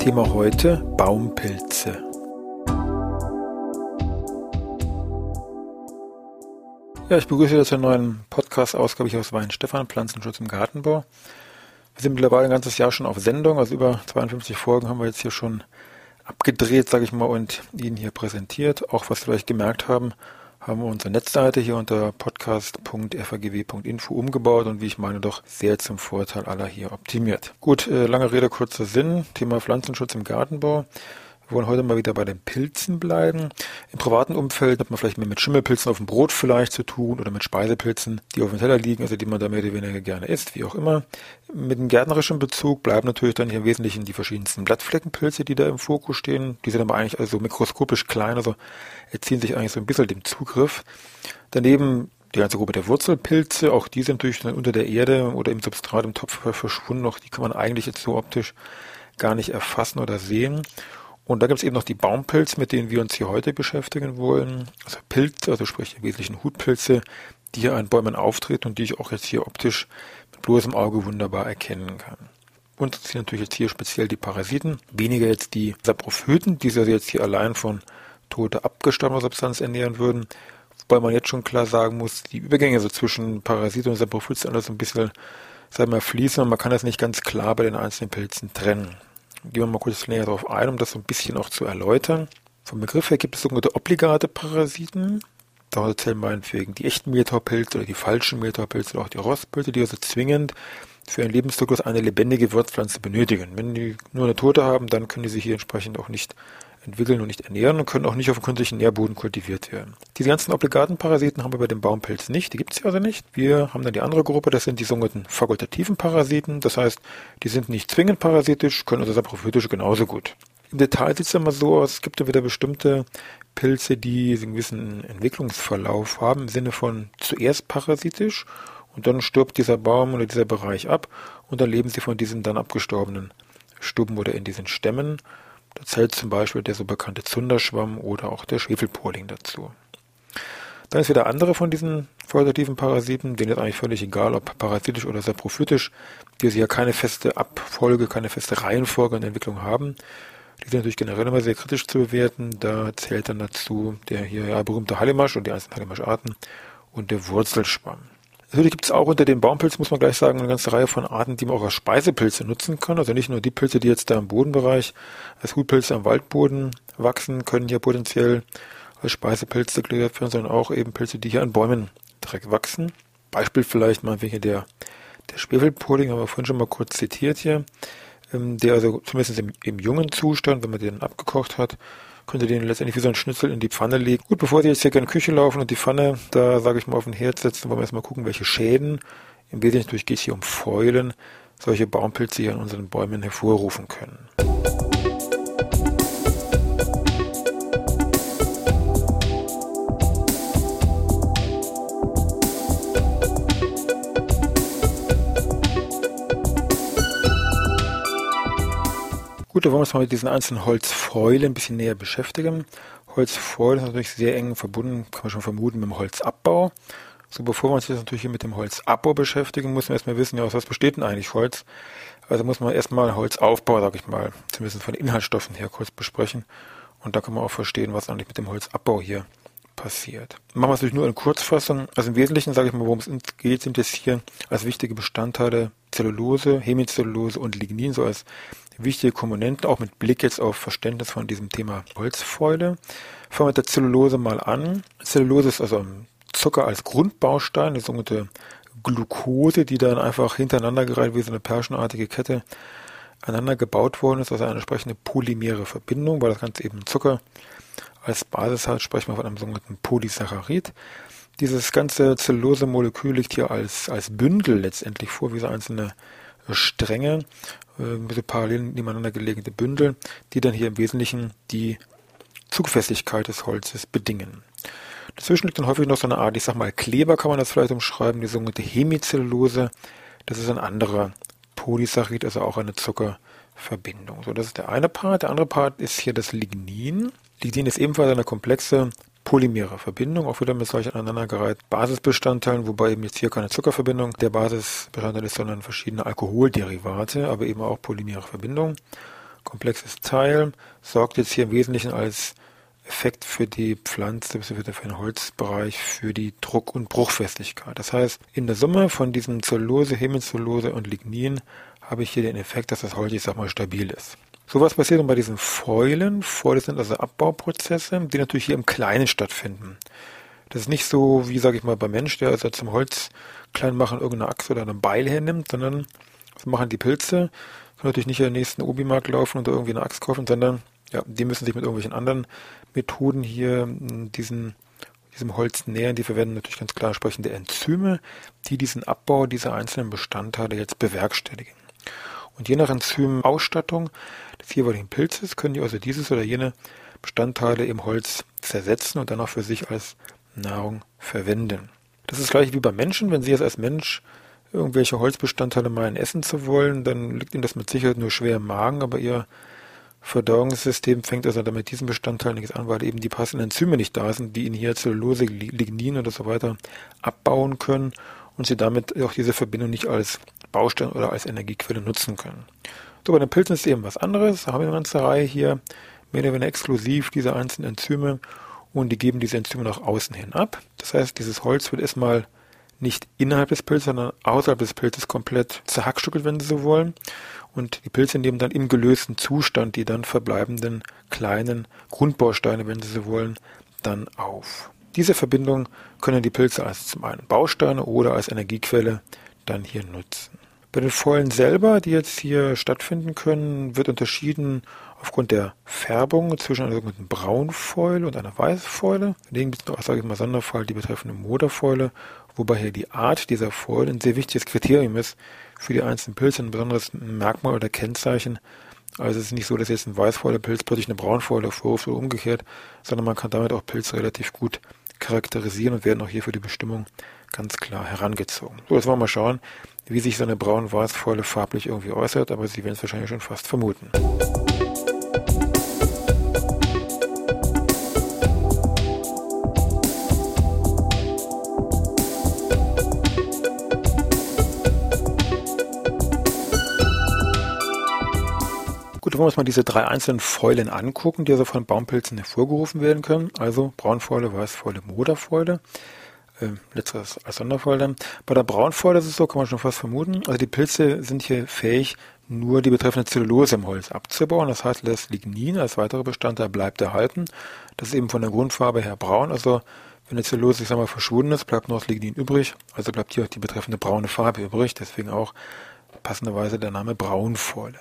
Thema heute Baumpilze. Ja, ich begrüße Sie zur neuen Podcast-Ausgabe hier aus Weinstefan, Pflanzenschutz im Gartenbau. Wir sind mittlerweile ein ganzes Jahr schon auf Sendung, also über 52 Folgen haben wir jetzt hier schon abgedreht, sage ich mal, und Ihnen hier präsentiert. Auch was Sie vielleicht gemerkt haben, haben wir unsere Netzseite hier unter podcast.fagw.info umgebaut und wie ich meine doch sehr zum Vorteil aller hier optimiert. Gut, äh, lange Rede, kurzer Sinn. Thema Pflanzenschutz im Gartenbau. Wir wollen heute mal wieder bei den Pilzen bleiben. Im privaten Umfeld hat man vielleicht mehr mit Schimmelpilzen auf dem Brot vielleicht zu tun oder mit Speisepilzen, die auf dem Teller liegen, also die man da mehr oder weniger gerne isst, wie auch immer. Mit dem gärtnerischen Bezug bleiben natürlich dann hier im Wesentlichen die verschiedensten Blattfleckenpilze, die da im Fokus stehen. Die sind aber eigentlich also mikroskopisch klein, also erziehen sich eigentlich so ein bisschen dem Zugriff. Daneben die ganze Gruppe der Wurzelpilze, auch die sind natürlich dann unter der Erde oder im Substrat im Topf verschwunden, auch die kann man eigentlich jetzt so optisch gar nicht erfassen oder sehen. Und da gibt es eben noch die Baumpilze, mit denen wir uns hier heute beschäftigen wollen. Also Pilze, also sprich im Wesentlichen Hutpilze, die hier an Bäumen auftreten und die ich auch jetzt hier optisch mit bloßem Auge wunderbar erkennen kann. Und sind natürlich jetzt hier speziell die Parasiten, weniger jetzt die Saprophyten, die sich jetzt hier allein von toter abgestorbener Substanz ernähren würden. Wobei man jetzt schon klar sagen muss, die Übergänge so zwischen Parasit und Saprophyt sind alles ein bisschen, sagen wir fließen und man kann das nicht ganz klar bei den einzelnen Pilzen trennen. Gehen wir mal kurz näher darauf ein, um das so ein bisschen auch zu erläutern. Vom Begriff her gibt es sogenannte obligate Parasiten. Da zählen meinetwegen die echten Mehltaupilze oder die falschen Mehltaupilze oder auch die Rostpilze, die also zwingend für ihren Lebenszyklus eine lebendige Wirtspflanze benötigen. Wenn die nur eine Tote haben, dann können die sich hier entsprechend auch nicht entwickeln und nicht ernähren und können auch nicht auf dem künstlichen Nährboden kultiviert werden. Diese ganzen obligaten Parasiten haben wir bei dem Baumpilz nicht, die gibt es also nicht. Wir haben dann die andere Gruppe, das sind die sogenannten fakultativen Parasiten, das heißt, die sind nicht zwingend parasitisch, können also saprophytisch genauso gut. Im Detail sieht es immer so aus, es gibt ja wieder bestimmte Pilze, die einen gewissen Entwicklungsverlauf haben, im Sinne von zuerst parasitisch und dann stirbt dieser Baum oder dieser Bereich ab und dann leben sie von diesen dann abgestorbenen Stubben oder in diesen Stämmen da zählt zum Beispiel der so bekannte Zunderschwamm oder auch der Schwefelpoling dazu. Dann ist wieder andere von diesen vegetativen Parasiten, denen ist eigentlich völlig egal, ob parasitisch oder saprophytisch, die sie ja keine feste Abfolge, keine feste Reihenfolge in der Entwicklung haben. Die sind natürlich generell immer sehr kritisch zu bewerten. Da zählt dann dazu der hier ja, berühmte Hallimasch und die einzelnen Hallimascharten und der Wurzelschwamm. Natürlich gibt es auch unter den Baumpilzen, muss man gleich sagen, eine ganze Reihe von Arten, die man auch als Speisepilze nutzen kann. Also nicht nur die Pilze, die jetzt da im Bodenbereich als Hutpilze am Waldboden wachsen, können hier potenziell als Speisepilze deklariert werden, sondern auch eben Pilze, die hier an Bäumen direkt wachsen. Beispiel vielleicht mal hier der, der Schwefelpudding, haben wir vorhin schon mal kurz zitiert hier, ähm, der also zumindest im, im jungen Zustand, wenn man den abgekocht hat, könnt ihr den letztendlich wie so ein Schnitzel in die Pfanne legen. Gut, bevor Sie jetzt hier in die Küche laufen und die Pfanne da, sage ich mal, auf den Herd setzen, wollen wir erstmal gucken, welche Schäden, im Wesentlichen geht es hier um Fäulen, solche Baumpilze hier an unseren Bäumen hervorrufen können. Gut, da wollen wir uns mal mit diesen einzelnen Holzfäulen ein bisschen näher beschäftigen. Holzfäule ist natürlich sehr eng verbunden, kann man schon vermuten, mit dem Holzabbau. So, bevor wir uns jetzt natürlich hier mit dem Holzabbau beschäftigen, müssen wir erstmal wissen, ja, aus was besteht denn eigentlich Holz? Also muss man erstmal Holzaufbau, sag ich mal, zumindest von den Inhaltsstoffen her kurz besprechen. Und da kann man auch verstehen, was eigentlich mit dem Holzabbau hier passiert. Machen wir es natürlich nur in Kurzfassung. Also im Wesentlichen, sage ich mal, worum es geht, sind jetzt hier als wichtige Bestandteile Zellulose, Hemicellulose und Lignin so als wichtige Komponenten, auch mit Blick jetzt auf Verständnis von diesem Thema Holzfäule. Fangen wir mit der Zellulose mal an. Zellulose ist also Zucker als Grundbaustein, die sogenannte Glucose, die dann einfach hintereinander gereiht wie so eine perschenartige Kette aneinander gebaut worden ist, also eine entsprechende polymere Verbindung, weil das Ganze eben Zucker als Basis hat, sprechen wir von einem sogenannten Polysaccharid. Dieses ganze Zellulose-Molekül liegt hier als, als Bündel letztendlich vor, wie so einzelne Stränge, äh, parallel nebeneinander gelegene Bündel, die dann hier im Wesentlichen die Zugfestigkeit des Holzes bedingen. Dazwischen liegt dann häufig noch so eine Art, ich sag mal, Kleber kann man das vielleicht umschreiben, die sogenannte Hemicellulose. Das ist ein anderer Polysaccharid, also auch eine Zuckerverbindung. So, das ist der eine Part. Der andere Part ist hier das Lignin. Lignin ist ebenfalls eine komplexe polymere Verbindung, auch wieder mit solchen aneinandergereihten Basisbestandteilen, wobei eben jetzt hier keine Zuckerverbindung der Basisbestandteil ist, sondern verschiedene Alkoholderivate, aber eben auch polymere Verbindungen. Komplexes Teil sorgt jetzt hier im Wesentlichen als Effekt für die Pflanze bzw. für den Holzbereich für die Druck- und Bruchfestigkeit. Das heißt, in der Summe von diesem Zellulose, Hemicellulose und Lignin habe ich hier den Effekt, dass das Holz, ich sag mal, stabil ist. So was passiert dann bei diesen Fäulen. Fäule sind also Abbauprozesse, die natürlich hier im Kleinen stattfinden. Das ist nicht so, wie sage ich mal, beim Mensch, der also zum Holz klein machen irgendeine Axt oder ein Beil hernimmt, sondern das machen die Pilze. Können natürlich nicht in den nächsten Obi-Markt laufen und da irgendwie eine Axt kaufen, sondern ja, die müssen sich mit irgendwelchen anderen Methoden hier diesen, diesem Holz nähern. Die verwenden natürlich ganz klar entsprechende Enzyme, die diesen Abbau dieser einzelnen Bestandteile jetzt bewerkstelligen. Und je nach Enzymausstattung des jeweiligen Pilzes können die also dieses oder jene Bestandteile im Holz zersetzen und dann auch für sich als Nahrung verwenden. Das ist gleich wie beim Menschen. Wenn Sie jetzt als Mensch irgendwelche Holzbestandteile meinen essen zu wollen, dann liegt Ihnen das mit Sicherheit nur schwer im Magen, aber Ihr Verdauungssystem fängt also damit diesen Bestandteil nichts an, weil eben die passenden Enzyme nicht da sind, die Ihnen hier Zellulose, Lignin oder so weiter abbauen können und Sie damit auch diese Verbindung nicht als Baustein oder als Energiequelle nutzen können. So, bei den Pilzen ist eben was anderes. Da haben wir eine ganze Reihe hier, mehr oder weniger exklusiv diese einzelnen Enzyme und die geben diese Enzyme nach außen hin ab. Das heißt, dieses Holz wird erstmal nicht innerhalb des Pilzes, sondern außerhalb des Pilzes komplett zerhackstückelt, wenn Sie so wollen. Und die Pilze nehmen dann im gelösten Zustand die dann verbleibenden kleinen Grundbausteine, wenn Sie so wollen, dann auf. Diese Verbindung können die Pilze als zum einen Bausteine oder als Energiequelle dann hier nutzen. Bei den Fäulen selber, die jetzt hier stattfinden können, wird unterschieden aufgrund der Färbung zwischen einer sogenannten Braunfäule und einer Weißfäule. Daneben gibt es noch, sage ich mal, Sonderfall die betreffende Moderfäule, wobei hier die Art dieser Fäule ein sehr wichtiges Kriterium ist für die einzelnen Pilze, ein besonderes Merkmal oder Kennzeichen. Also es ist nicht so, dass jetzt ein Weißfäule-Pilz plötzlich eine Braunfäule vorruft oder umgekehrt, sondern man kann damit auch Pilze relativ gut charakterisieren und werden auch hier für die Bestimmung ganz klar herangezogen. So, jetzt wollen wir mal schauen, wie sich so eine braun-weiß-volle farblich irgendwie äußert, aber Sie werden es wahrscheinlich schon fast vermuten. Wollen wir uns mal diese drei einzelnen Fäulen angucken, die also von Baumpilzen hervorgerufen werden können. Also Braunfäule, Weißfäule, Moderfäule äh, letzteres als Sonderfall dann. Bei der Braunfäule ist es so, kann man schon fast vermuten. Also die Pilze sind hier fähig, nur die betreffende Zellulose im Holz abzubauen. Das heißt, das Lignin als weiterer Bestandteil bleibt erhalten. Das ist eben von der Grundfarbe her braun. Also wenn die Zellulose, ich sag mal, verschwunden ist, bleibt nur das Lignin übrig. Also bleibt hier auch die betreffende braune Farbe übrig. Deswegen auch passenderweise der Name Braunfäule.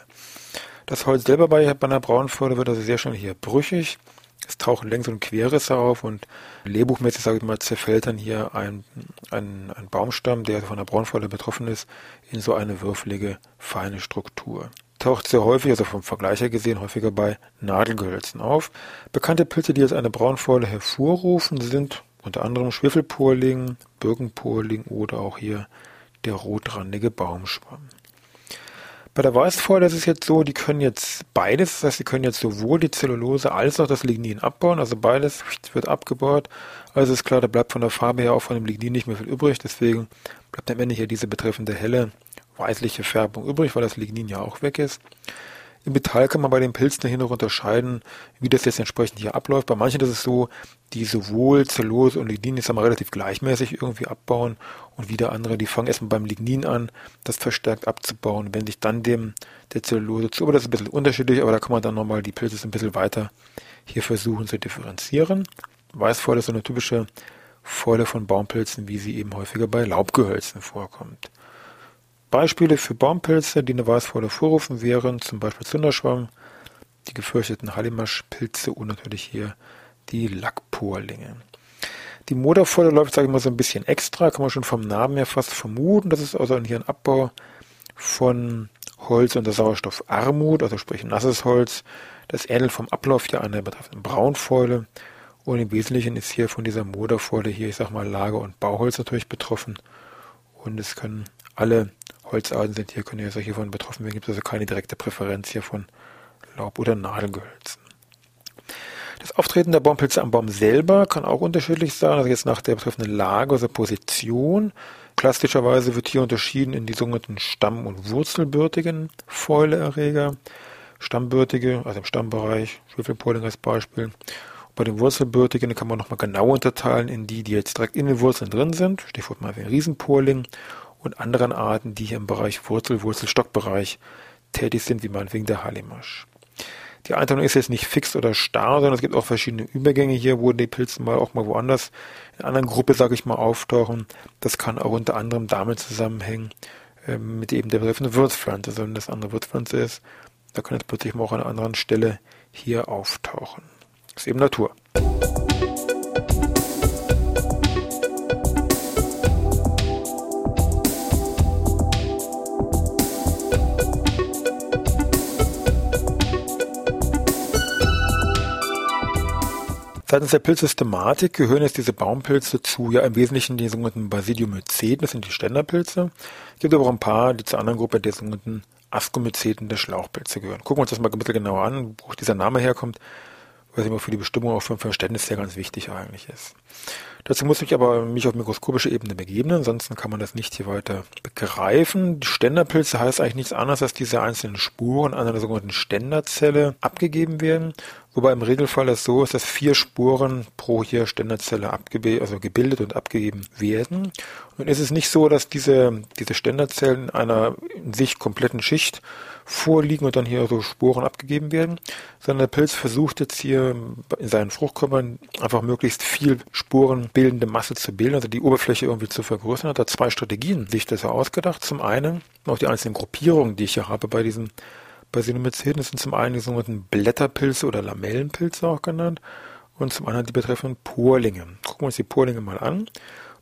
Das Holz selber bei, bei einer Braunfäule wird also sehr schnell hier brüchig. Es tauchen Längs- und Querrisse auf und lehrbuchmäßig, sage ich mal, zerfällt dann hier ein, ein, ein Baumstamm, der von der Braunfalle betroffen ist, in so eine würfelige, feine Struktur. Taucht sehr häufig, also vom Vergleich her gesehen, häufiger bei Nadelgehölzen auf. Bekannte Pilze, die als eine Braunfaule hervorrufen, sind unter anderem Schwefelporling, Birkenporling oder auch hier der rotrandige Baumschwamm. Bei der Weißfäule ist es jetzt so, die können jetzt beides, das heißt, sie können jetzt sowohl die Zellulose als auch das Lignin abbauen, also beides wird abgebaut. Also ist klar, da bleibt von der Farbe her auch von dem Lignin nicht mehr viel übrig, deswegen bleibt am Ende hier diese betreffende helle weißliche Färbung übrig, weil das Lignin ja auch weg ist. Im Metall kann man bei den Pilzen hier noch unterscheiden, wie das jetzt entsprechend hier abläuft. Bei manchen ist es so, die sowohl Zellulose und Lignin jetzt einmal relativ gleichmäßig irgendwie abbauen und wieder andere, die fangen erstmal beim Lignin an, das verstärkt abzubauen, wenn sich dann dem der Zellulose zu, aber das ist ein bisschen unterschiedlich, aber da kann man dann nochmal die Pilze ein bisschen weiter hier versuchen zu differenzieren. Weißfäule ist so eine typische Fäule von Baumpilzen, wie sie eben häufiger bei Laubgehölzen vorkommt. Beispiele für Baumpilze, die eine Weißfäule vorrufen, wären zum Beispiel Zunderschwamm, die gefürchteten Hallimaschpilze und natürlich hier die Lackporlinge. Die Moderfäule läuft, sage ich mal, so ein bisschen extra, kann man schon vom Namen her fast vermuten. Das ist also hier ein Abbau von Holz unter Sauerstoffarmut, also sprich nasses Holz. Das ähnelt vom Ablauf ja einer betreffenden Braunfäule. Und im Wesentlichen ist hier von dieser Moderfäule hier, ich sag mal, Lager- und Bauholz natürlich betroffen. Und es können alle Holzarten sind hier, können ja solche von betroffen werden. Gibt es also keine direkte Präferenz hier von Laub- oder Nadelgehölzen. Das Auftreten der Baumpilze am Baum selber kann auch unterschiedlich sein, also jetzt nach der betreffenden Lage, also Position. Klassischerweise wird hier unterschieden in die sogenannten Stamm- und Wurzelbürtigen Fäuleerreger. Stammbürtige, also im Stammbereich, Schwefelpoling als Beispiel. Bei den Wurzelbürtigen kann man nochmal genau unterteilen in die, die jetzt direkt in den Wurzeln drin sind, Stichwort mal wie ein Riesenpoling, und anderen Arten, die hier im Bereich Wurzel, Wurzelstockbereich tätig sind, wie meinetwegen der Hallimasch. Die Einteilung ist jetzt nicht fix oder starr, sondern es gibt auch verschiedene Übergänge hier, wo die Pilze mal auch mal woanders in einer anderen Gruppe, sage ich mal, auftauchen. Das kann auch unter anderem damit zusammenhängen, äh, mit eben der betreffenden Wirtspflanze. Also wenn das eine Wirtspflanze ist, da kann es plötzlich mal auch an einer anderen Stelle hier auftauchen. Das ist eben Natur. Seitens der Pilzsystematik gehören jetzt diese Baumpilze zu, ja im Wesentlichen die sogenannten Basidiomyceten, das sind die Ständerpilze. Es gibt aber auch ein paar, die zur anderen Gruppe der sogenannten Ascomyceten der Schlauchpilze gehören. Gucken wir uns das mal ein bisschen genauer an, wo dieser Name herkommt, was immer für die Bestimmung auch für ein Verständnis sehr ganz wichtig eigentlich ist. Dazu muss ich aber mich auf mikroskopische Ebene begeben, ansonsten kann man das nicht hier weiter begreifen. Die Ständerpilze heißt eigentlich nichts anderes, als diese einzelnen Spuren an einer sogenannten Ständerzelle abgegeben werden, wobei im Regelfall es so ist, dass vier Spuren pro hier Ständerzelle also gebildet und abgegeben werden. Und es ist nicht so, dass diese, diese Ständerzellen in einer in sich kompletten Schicht vorliegen und dann hier so Sporen abgegeben werden, sondern der Pilz versucht jetzt hier in seinen Fruchtkörpern einfach möglichst viel spurenbildende Masse zu bilden, also die Oberfläche irgendwie zu vergrößern. Hat er zwei Strategien sich das ausgedacht. Zum einen auch die einzelnen Gruppierungen, die ich hier habe bei diesen bei Sinomyceten, sind zum einen die sogenannten Blätterpilze oder Lamellenpilze auch genannt und zum anderen die betreffenden Porlinge. Gucken wir uns die Porlinge mal an.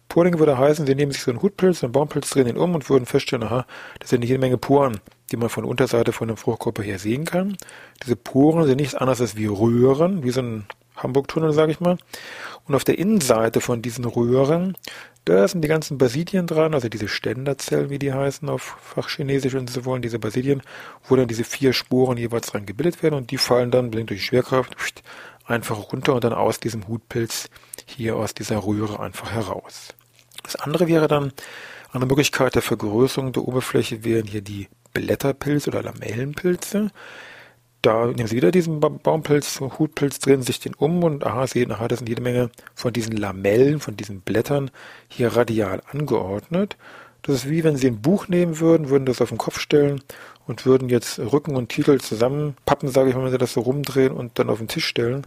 Porlinge würde heißen, sie nehmen sich so einen Hutpilz, einen Baumpilz, drehen ihn um und würden feststellen, aha, das sind jede Menge Poren die man von der Unterseite von dem Fruchtkörper her sehen kann. Diese Poren sind nichts anderes als wie Röhren, wie so ein Hamburg-Tunnel, sage ich mal. Und auf der Innenseite von diesen Röhren, da sind die ganzen Basidien dran, also diese Ständerzellen, wie die heißen auf Fachchinesisch, wenn Sie so wollen, diese Basidien, wo dann diese vier Sporen jeweils dran gebildet werden und die fallen dann, bedingt durch Schwerkraft, einfach runter und dann aus diesem Hutpilz hier aus dieser Röhre einfach heraus. Das andere wäre dann eine Möglichkeit der Vergrößerung der Oberfläche wären hier die Blätterpilze oder Lamellenpilze. Da nehmen Sie wieder diesen Baumpilz, Hutpilz, drehen sich den um und aha, sehen, aha, das sind jede Menge von diesen Lamellen, von diesen Blättern hier radial angeordnet. Das ist wie wenn Sie ein Buch nehmen würden, würden das auf den Kopf stellen und würden jetzt Rücken und Titel zusammenpappen, sage ich mal, wenn Sie das so rumdrehen und dann auf den Tisch stellen.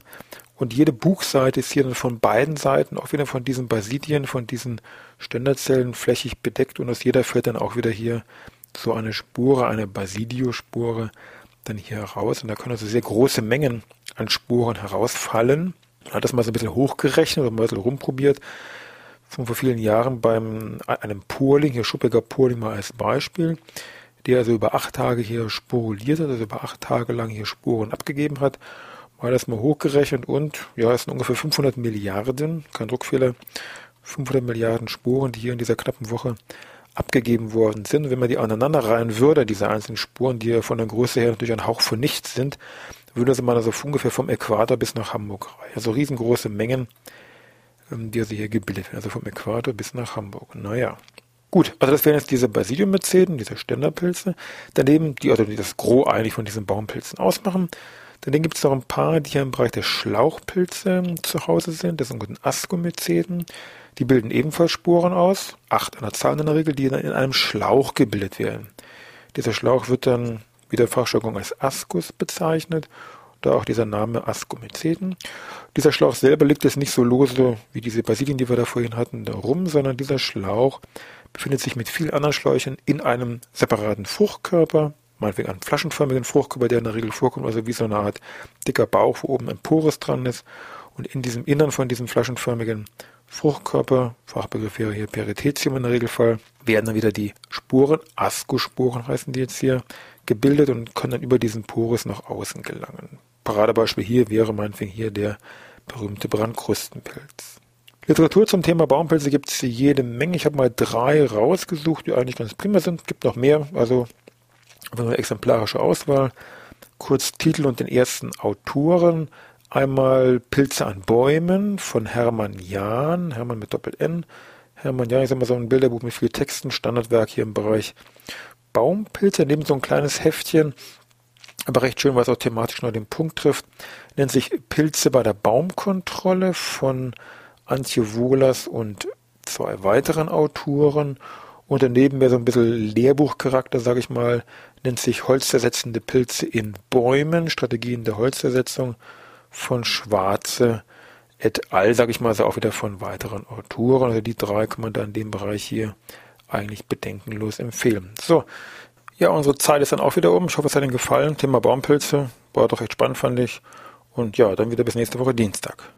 Und jede Buchseite ist hier dann von beiden Seiten auch wieder von diesen Basidien, von diesen Ständerzellen flächig bedeckt und aus jeder fällt dann auch wieder hier so eine Spure, eine Basidiospore dann hier heraus. Und da können also sehr große Mengen an Spuren herausfallen. Man hat das mal so ein bisschen hochgerechnet oder mal so rumprobiert. Von vor vielen Jahren beim einem Purling, hier schuppiger Purling mal als Beispiel, der also über acht Tage hier sporuliert hat, also über acht Tage lang hier Spuren abgegeben hat. Mal das mal hochgerechnet und ja, es sind ungefähr 500 Milliarden, kein Druckfehler, 500 Milliarden Spuren, die hier in dieser knappen Woche abgegeben worden sind. Wenn man die aneinander reihen würde, diese einzelnen Spuren, die von der Größe her natürlich ein Hauch von nichts sind, würde man also ungefähr vom Äquator bis nach Hamburg reihen. Also riesengroße Mengen, ähm, die also hier gebildet werden, also vom Äquator bis nach Hamburg. Naja. Gut, also das wären jetzt diese Basidiummyceten, diese Ständerpilze. Daneben, die also das Gros eigentlich von diesen Baumpilzen ausmachen. Daneben gibt es noch ein paar, die hier im Bereich der Schlauchpilze zu Hause sind, das sind Ascomyceten. Die bilden ebenfalls Sporen aus, acht an der Zahl in der Regel, die dann in einem Schlauch gebildet werden. Dieser Schlauch wird dann wie der Fachjargon als Ascus bezeichnet, da auch dieser Name Ascomyceten. Dieser Schlauch selber liegt jetzt nicht so lose wie diese Basilien, die wir da vorhin hatten, da rum, sondern dieser Schlauch befindet sich mit vielen anderen Schläuchen in einem separaten Fruchtkörper, meinetwegen einen flaschenförmigen Fruchtkörper, der in der Regel vorkommt, also wie so eine Art dicker Bauch, wo oben ein Pores dran ist. Und in diesem Innern von diesem flaschenförmigen Fruchtkörper, Fachbegriff wäre hier Perithecium in der Regelfall, werden dann wieder die Spuren, Ascosporen heißen die jetzt hier, gebildet und können dann über diesen Porus nach außen gelangen. Paradebeispiel hier wäre meinetwegen hier der berühmte Brandkrustenpilz. Literatur zum Thema Baumpilze gibt es jede Menge. Ich habe mal drei rausgesucht, die eigentlich ganz prima sind. Gibt noch mehr, also eine exemplarische Auswahl. Kurz Titel und den ersten Autoren. Einmal Pilze an Bäumen von Hermann Jahn, Hermann mit Doppel-N. Hermann Jahn ist immer so ein Bilderbuch mit viel Texten, Standardwerk hier im Bereich Baumpilze. Neben so ein kleines Heftchen, aber recht schön, weil es auch thematisch nur den Punkt trifft. Nennt sich Pilze bei der Baumkontrolle von Antje Wohlers und zwei weiteren Autoren. Und daneben wäre so ein bisschen Lehrbuchcharakter, sage ich mal, nennt sich Holzersetzende Pilze in Bäumen, Strategien der Holzersetzung von Schwarze et al., sage ich mal, also auch wieder von weiteren Autoren. Also die drei kann man da in dem Bereich hier eigentlich bedenkenlos empfehlen. So, ja, unsere Zeit ist dann auch wieder um. Ich hoffe, es hat Ihnen gefallen. Thema Baumpilze. War doch echt spannend, fand ich. Und ja, dann wieder bis nächste Woche Dienstag.